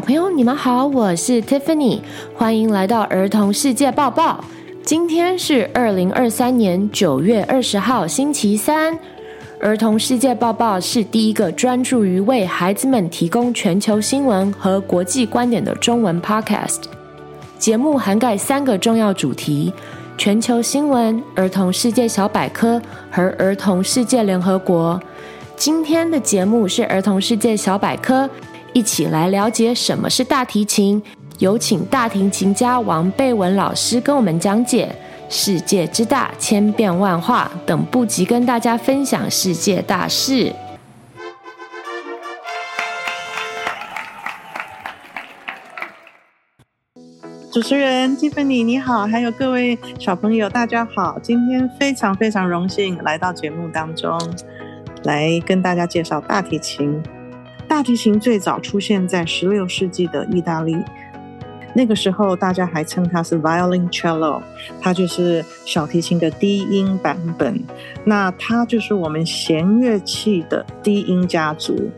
小朋友，你们好，我是 Tiffany，欢迎来到儿童世界报报。今天是二零二三年九月二十号，星期三。儿童世界报报是第一个专注于为孩子们提供全球新闻和国际观点的中文 podcast。节目涵盖三个重要主题：全球新闻、儿童世界小百科和儿童世界联合国。今天的节目是儿童世界小百科。一起来了解什么是大提琴，有请大提琴家王贝文老师跟我们讲解“世界之大，千变万化”等不及跟大家分享世界大事。主持人 Tiffany 你好，还有各位小朋友大家好，今天非常非常荣幸来到节目当中，来跟大家介绍大提琴。大提琴最早出现在十六世纪的意大利，那个时候大家还称它是 violin cello，它就是小提琴的低音版本。那它就是我们弦乐器的低音家族。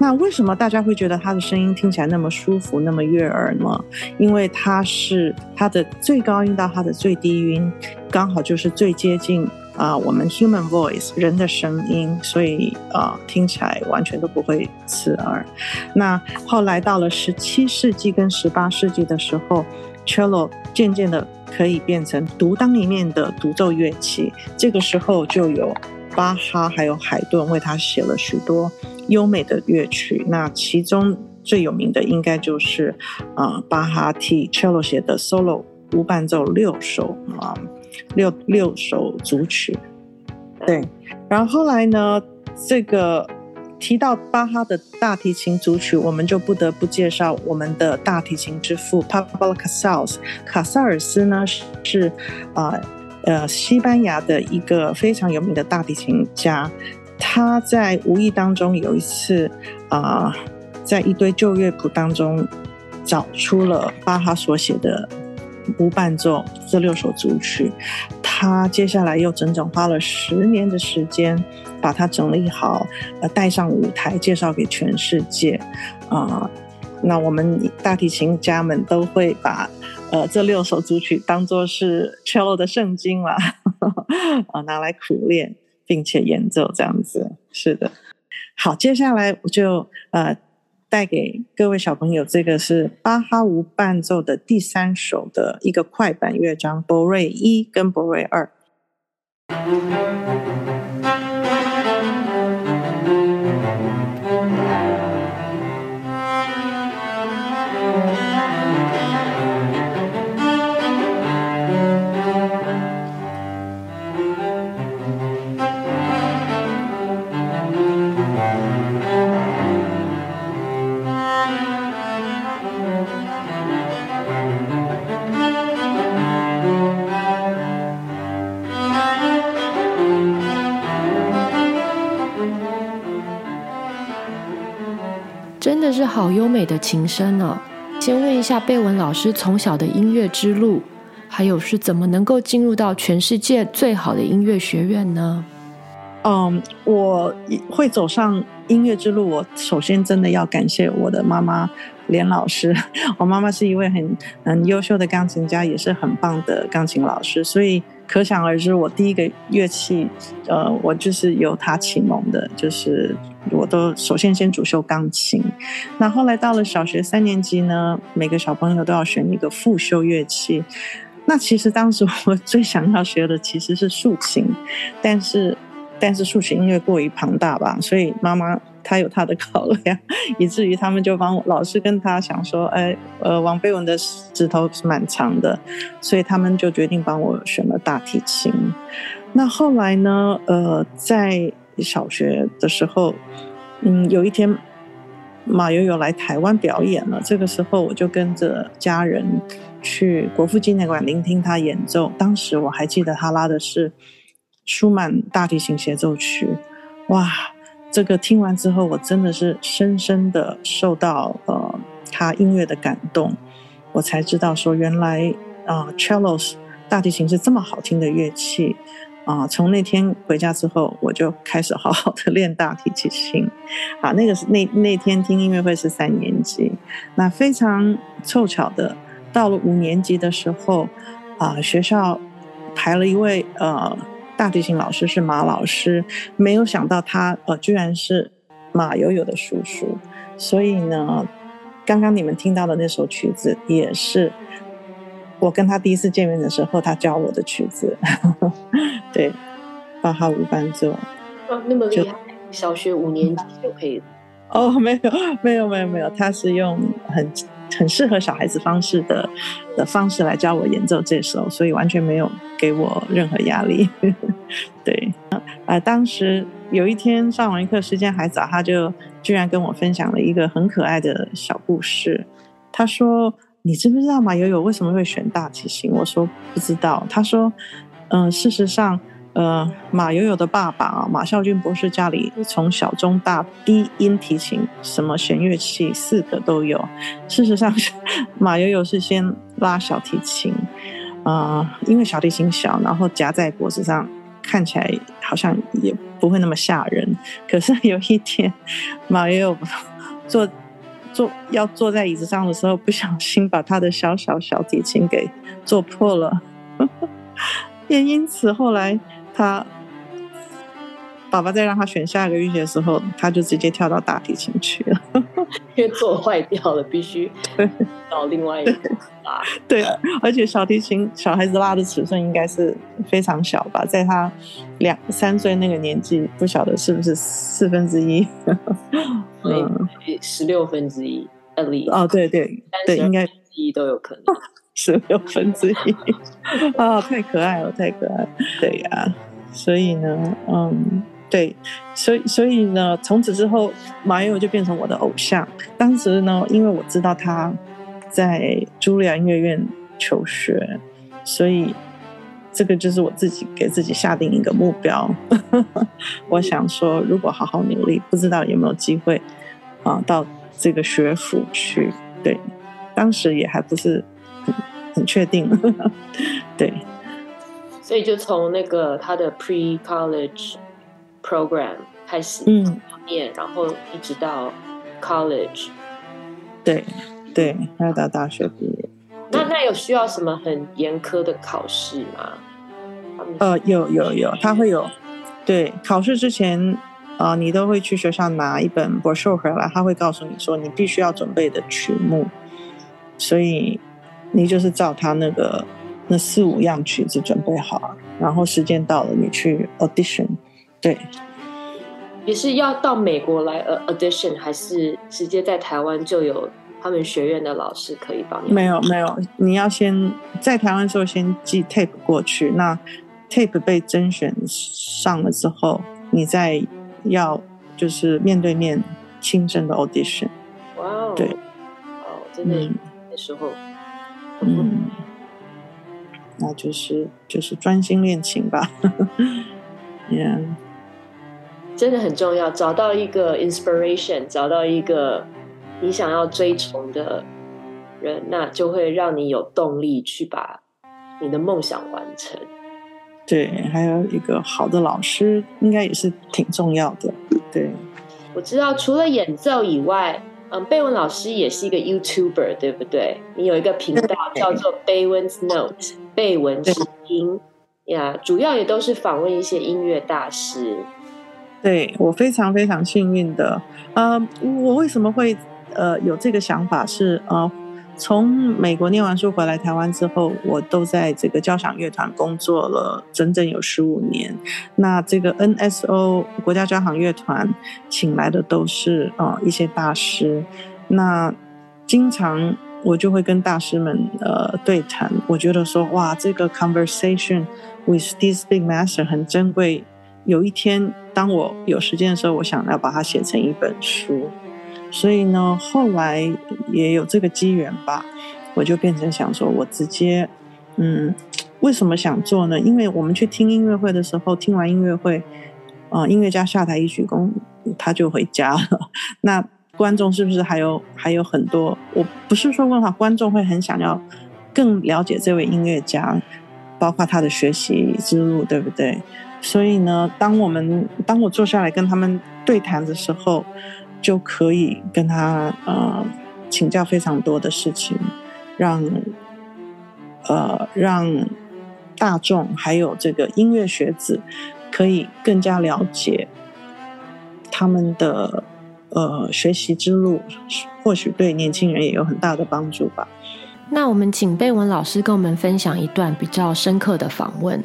那为什么大家会觉得它的声音听起来那么舒服、那么悦耳呢？因为它是它的最高音到它的最低音，刚好就是最接近。啊，我们 human voice 人的声音，所以啊，听起来完全都不会刺耳。那后来到了十七世纪跟十八世纪的时候，cello 渐渐的可以变成独当一面的独奏乐器。这个时候就有巴哈还有海顿为他写了许多优美的乐曲。那其中最有名的应该就是啊，巴哈替 cello 写的 solo 无伴奏六首啊。六六首组曲，对，然后后来呢，这个提到巴哈的大提琴组曲，我们就不得不介绍我们的大提琴之父 Pablo Casals。卡萨尔斯呢是啊呃，呃西班牙的一个非常有名的大提琴家，他在无意当中有一次啊、呃，在一堆旧乐谱当中找出了巴哈所写的。无伴奏这六首组曲，他接下来又整整花了十年的时间，把它整理好，呃，带上舞台，介绍给全世界。啊、呃，那我们大提琴家们都会把呃这六首组曲当作是 cello 的圣经了，啊，拿来苦练并且演奏这样子。是的，好，接下来我就呃。带给各位小朋友，这个是巴哈无伴奏的第三首的一个快板乐章，博瑞一跟博瑞二。的是好优美的琴声呢、先问一下贝文老师，从小的音乐之路，还有是怎么能够进入到全世界最好的音乐学院呢？嗯，我会走上音乐之路，我首先真的要感谢我的妈妈连老师。我妈妈是一位很很优秀的钢琴家，也是很棒的钢琴老师，所以可想而知，我第一个乐器，呃，我就是由他启蒙的，就是我都首先先主修钢琴。那后来到了小学三年级呢，每个小朋友都要选一个副修乐器。那其实当时我最想要学的其实是竖琴，但是。但是竖琴音乐过于庞大吧，所以妈妈她有他的考量，以至于他们就帮我老是跟他想说，哎，呃，王贝文的指头是蛮长的，所以他们就决定帮我选了大提琴。那后来呢，呃，在小学的时候，嗯，有一天马友友来台湾表演了，这个时候我就跟着家人去国父纪念馆聆听他演奏。当时我还记得他拉的是。舒曼大提琴协奏曲，哇！这个听完之后，我真的是深深的受到呃他音乐的感动，我才知道说原来啊、呃、cello 大提琴是这么好听的乐器啊、呃！从那天回家之后，我就开始好好的练大提琴。啊，那个是那那天听音乐会是三年级，那非常凑巧的，到了五年级的时候，啊、呃，学校排了一位呃大提琴老师是马老师，没有想到他呃居然是马友友的叔叔，所以呢，刚刚你们听到的那首曲子也是我跟他第一次见面的时候他教我的曲子，对，八哈无伴奏。哦，那么厉害，小学五年级就可以。哦，没有，没有，没有，没有，他是用很很适合小孩子方式的的方式来教我演奏这首，所以完全没有给我任何压力。对，啊、呃，当时有一天上完课，时间还早，他就居然跟我分享了一个很可爱的小故事。他说：“你知不知道马友友为什么会选大提琴？”我说：“不知道。”他说：“嗯、事实上。”呃，马友友的爸爸啊，马孝军博士家里从小中大低音提琴，什么弦乐器四个都有。事实上，马友友是先拉小提琴，啊、呃，因为小提琴小，然后夹在脖子上，看起来好像也不会那么吓人。可是有一天，马友友坐坐要坐在椅子上的时候，不小心把他的小小小提琴给坐破了，也因此后来。他爸爸在让他选下一个乐器的时候，他就直接跳到大提琴去了，因为做坏掉了，必须找另外一个拉。对，而且小提琴小孩子拉的尺寸应该是非常小吧，在他两三岁那个年纪，不晓得是不是四分之一，嗯，十六分之一，at least。哦，对对对，应该一都有可能。十六分之一啊、哦，太可爱了，太可爱了。对呀、啊，所以呢，嗯，对，所以所以呢，从此之后，马友就变成我的偶像。当时呢，因为我知道他在茱莉亚音乐院求学，所以这个就是我自己给自己下定一个目标。我想说，如果好好努力，不知道有没有机会啊，到这个学府去。对，当时也还不是。很确定，对，所以就从那个他的 pre-college program 开始念，嗯，然后一直到 college，对对，还要到大学毕业。那那有需要什么很严苛的考试吗？呃，有有有，他会有，对，考试之前啊，呃，你都会去学校拿一本 brochure 回来，他会告诉你说你必须要准备的曲目，所以。你就是照他那个那四五样曲子准备好，然后时间到了，你去 audition。对，也是要到美国来呃 audition，还是直接在台湾就有他们学院的老师可以帮你？没有没有，你要先在台湾时候先寄 tape 过去，那 tape 被甄选上了之后，你再要就是面对面亲身的 audition。哇哦，对，哦，真的那时候。嗯，那就是就是专心练琴吧。yeah. 真的很重要，找到一个 inspiration，找到一个你想要追崇的人，那就会让你有动力去把你的梦想完成。对，还有一个好的老师，应该也是挺重要的。对，我知道，除了演奏以外。嗯，贝文老师也是一个 YouTuber，对不对？你有一个频道叫做 Baywen's Note，贝文之音呀主要也都是访问一些音乐大师。对，我非常非常幸运的，呃，我为什么会呃有这个想法是呃。从美国念完书回来台湾之后，我都在这个交响乐团工作了整整有十五年。那这个 NSO 国家交响乐团请来的都是呃一些大师，那经常我就会跟大师们呃对谈。我觉得说哇，这个 conversation with these big master 很珍贵。有一天当我有时间的时候，我想要把它写成一本书。所以呢，后来也有这个机缘吧，我就变成想说，我直接，嗯，为什么想做呢？因为我们去听音乐会的时候，听完音乐会，啊、音乐家下台一鞠躬，他就回家了。那观众是不是还有还有很多？我不是说问话，观众会很想要更了解这位音乐家，包括他的学习之路，对不对？所以呢，当我们当我坐下来跟他们对谈的时候。就可以跟他呃请教非常多的事情，让呃让大众还有这个音乐学子可以更加了解他们的呃学习之路，或许对年轻人也有很大的帮助吧。那我们请贝文老师跟我们分享一段比较深刻的访问。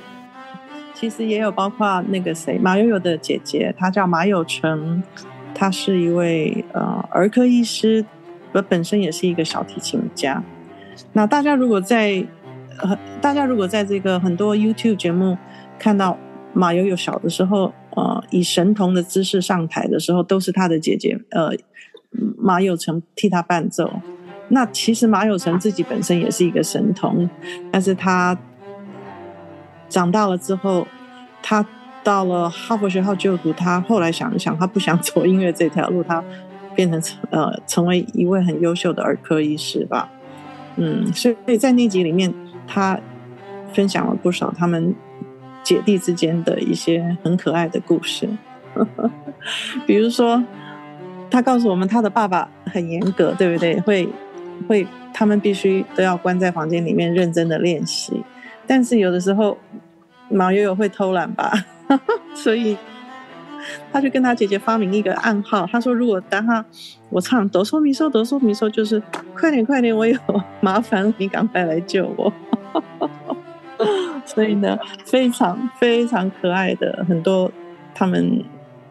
其实也有包括那个谁马友友的姐姐，她叫马友成，她是一位呃儿科医师，我本身也是一个小提琴家。那大家如果在呃大家如果在这个很多 YouTube 节目看到马友友小的时候，呃以神童的姿势上台的时候，都是他的姐姐呃马友成替他伴奏。那其实马友成自己本身也是一个神童，但是他长大了之后，他到了哈佛学校就读。他后来想一想，他不想 走音乐这条路，他变成呃成为一位很优秀的儿科医师吧。嗯，所以在那集里面，他分享了不少他们姐弟之间的一些很可爱的故事，比如说，他告诉我们他的爸爸很严格，对不对？会。会，他们必须都要关在房间里面认真的练习，但是有的时候马友友会偷懒吧，所以他就跟他姐姐发明一个暗号，他说如果当他我唱哆嗦咪嗦哆嗦咪嗦，就是快点快点，我有 麻烦你赶快来救我。所以呢，非常非常可爱的很多他们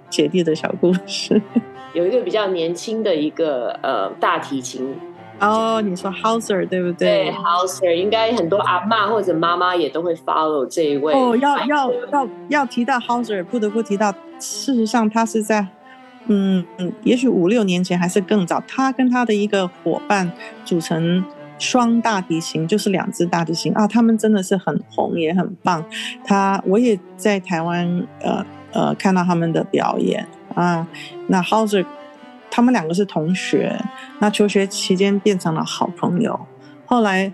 姐弟的小故事。有一个比较年轻的一个呃大提琴。哦，你说 Hauser 对不对？对，Hauser 应该很多阿妈或者妈妈也都会 follow 这一位。哦，要要要要提到 Hauser，不得不提到，事实上他是在，嗯嗯，也许五六年前还是更早，他跟他的一个伙伴组成双大提琴，就是两只大提琴啊，他们真的是很红也很棒。他我也在台湾呃呃看到他们的表演啊，那 Hauser。他们两个是同学，那求学期间变成了好朋友。后来，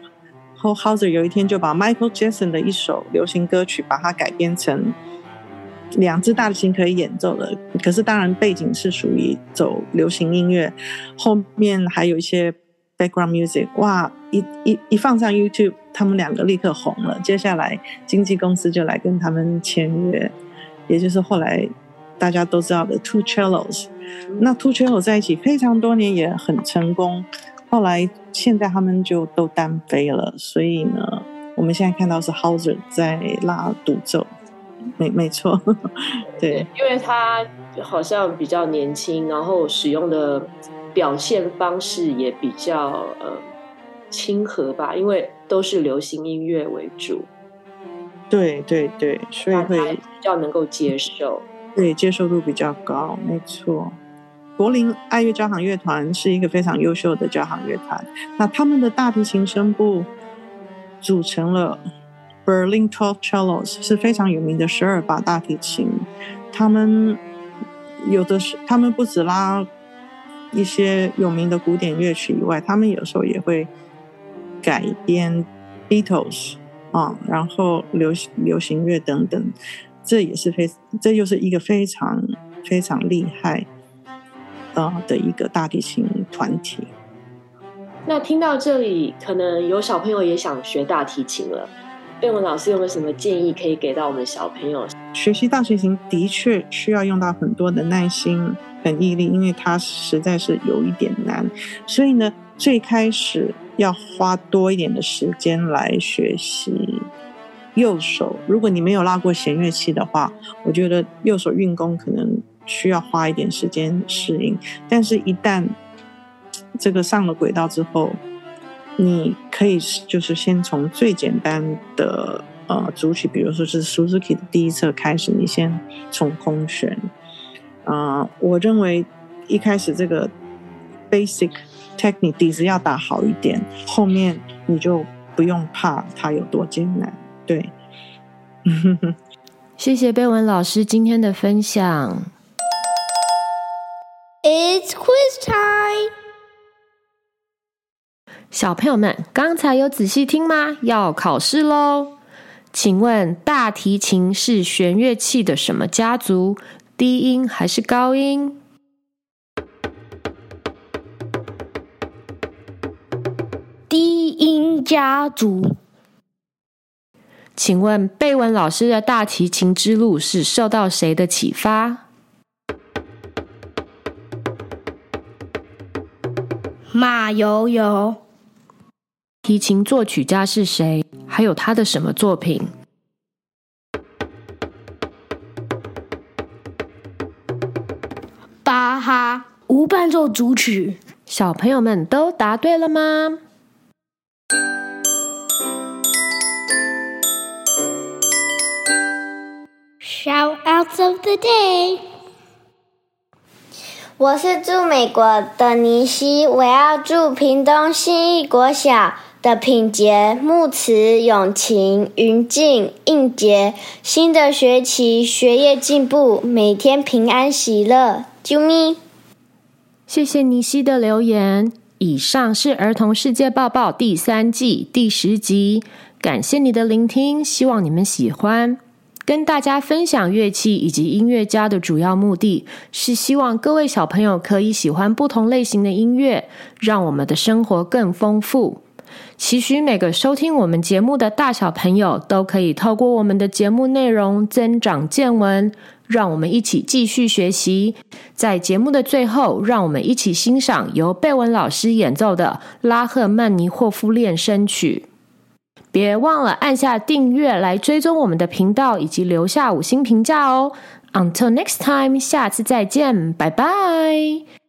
后 Hauser 有一天就把 Michael Jackson 的一首流行歌曲，把它改编成两只大提琴可以演奏的。可是当然背景是属于走流行音乐，后面还有一些 background music。哇，一一一放上 YouTube，他们两个立刻红了。接下来经纪公司就来跟他们签约，也就是后来大家都知道的 Two Cellos。那 Two Cello 在一起非常多年，也很成功。后来现在他们就都单飞了，所以呢，我们现在看到是 Hauser 在拉独奏，没没错，对，因为他好像比较年轻，然后使用的表现方式也比较呃亲和吧，因为都是流行音乐为主。对对对，所以会比较能够接受。对，接受度比较高，没错。柏林爱乐交响乐团是一个非常优秀的交响乐团，那他们的大提琴声部组成了 Berlin Twelve Cellos，是非常有名的十二把大提琴。他们有的是，他们不止拉一些有名的古典乐曲以外，他们有时候也会改编 Beatles 啊，然后流行流行乐等等。这也是非，这又是一个非常非常厉害呃的一个大提琴团体。那听到这里，可能有小朋友也想学大提琴了。贝文老师有没有什么建议可以给到我们小朋友？学习大提琴的确需要用到很多的耐心很毅力，因为它实在是有一点难。所以呢，最开始要花多一点的时间来学习。右手，如果你没有拉过弦乐器的话，我觉得右手运功可能需要花一点时间适应。但是，一旦这个上了轨道之后，你可以就是先从最简单的呃主曲，比如说是 Suzuki 的第一册开始，你先从空弦。啊、呃，我认为一开始这个 basic technique 底子要打好一点，后面你就不用怕它有多艰难。对，谢谢贝文老师今天的分享。It's quiz time，小朋友们，刚才有仔细听吗？要考试喽！请问大提琴是弦乐器的什么家族？低音还是高音？低音家族。请问贝文老师的大提琴之路是受到谁的启发？马友友。提琴作曲家是谁？还有他的什么作品？无伴奏组曲。小朋友们都答对了吗？Shoutouts of the day，我是住美国的尼西，我要祝屏东新义国小的品洁、木慈、永晴、云静、应洁，新的学期学业进步，每天平安喜乐，啾咪！谢谢尼西的留言。以上是儿童世界报报第三季第十集，感谢你的聆听，希望你们喜欢。跟大家分享乐器以及音乐家的主要目的是希望各位小朋友可以喜欢不同类型的音乐，让我们的生活更丰富。期许每个收听我们节目的大小朋友都可以透过我们的节目内容增长见闻，让我们一起继续学习。在节目的最后，让我们一起欣赏由贝文老师演奏的拉赫曼尼霍夫恋声曲。别忘了按下订阅来追踪我们的频道，以及留下五星评价哦。Until next time，下次再见，拜拜。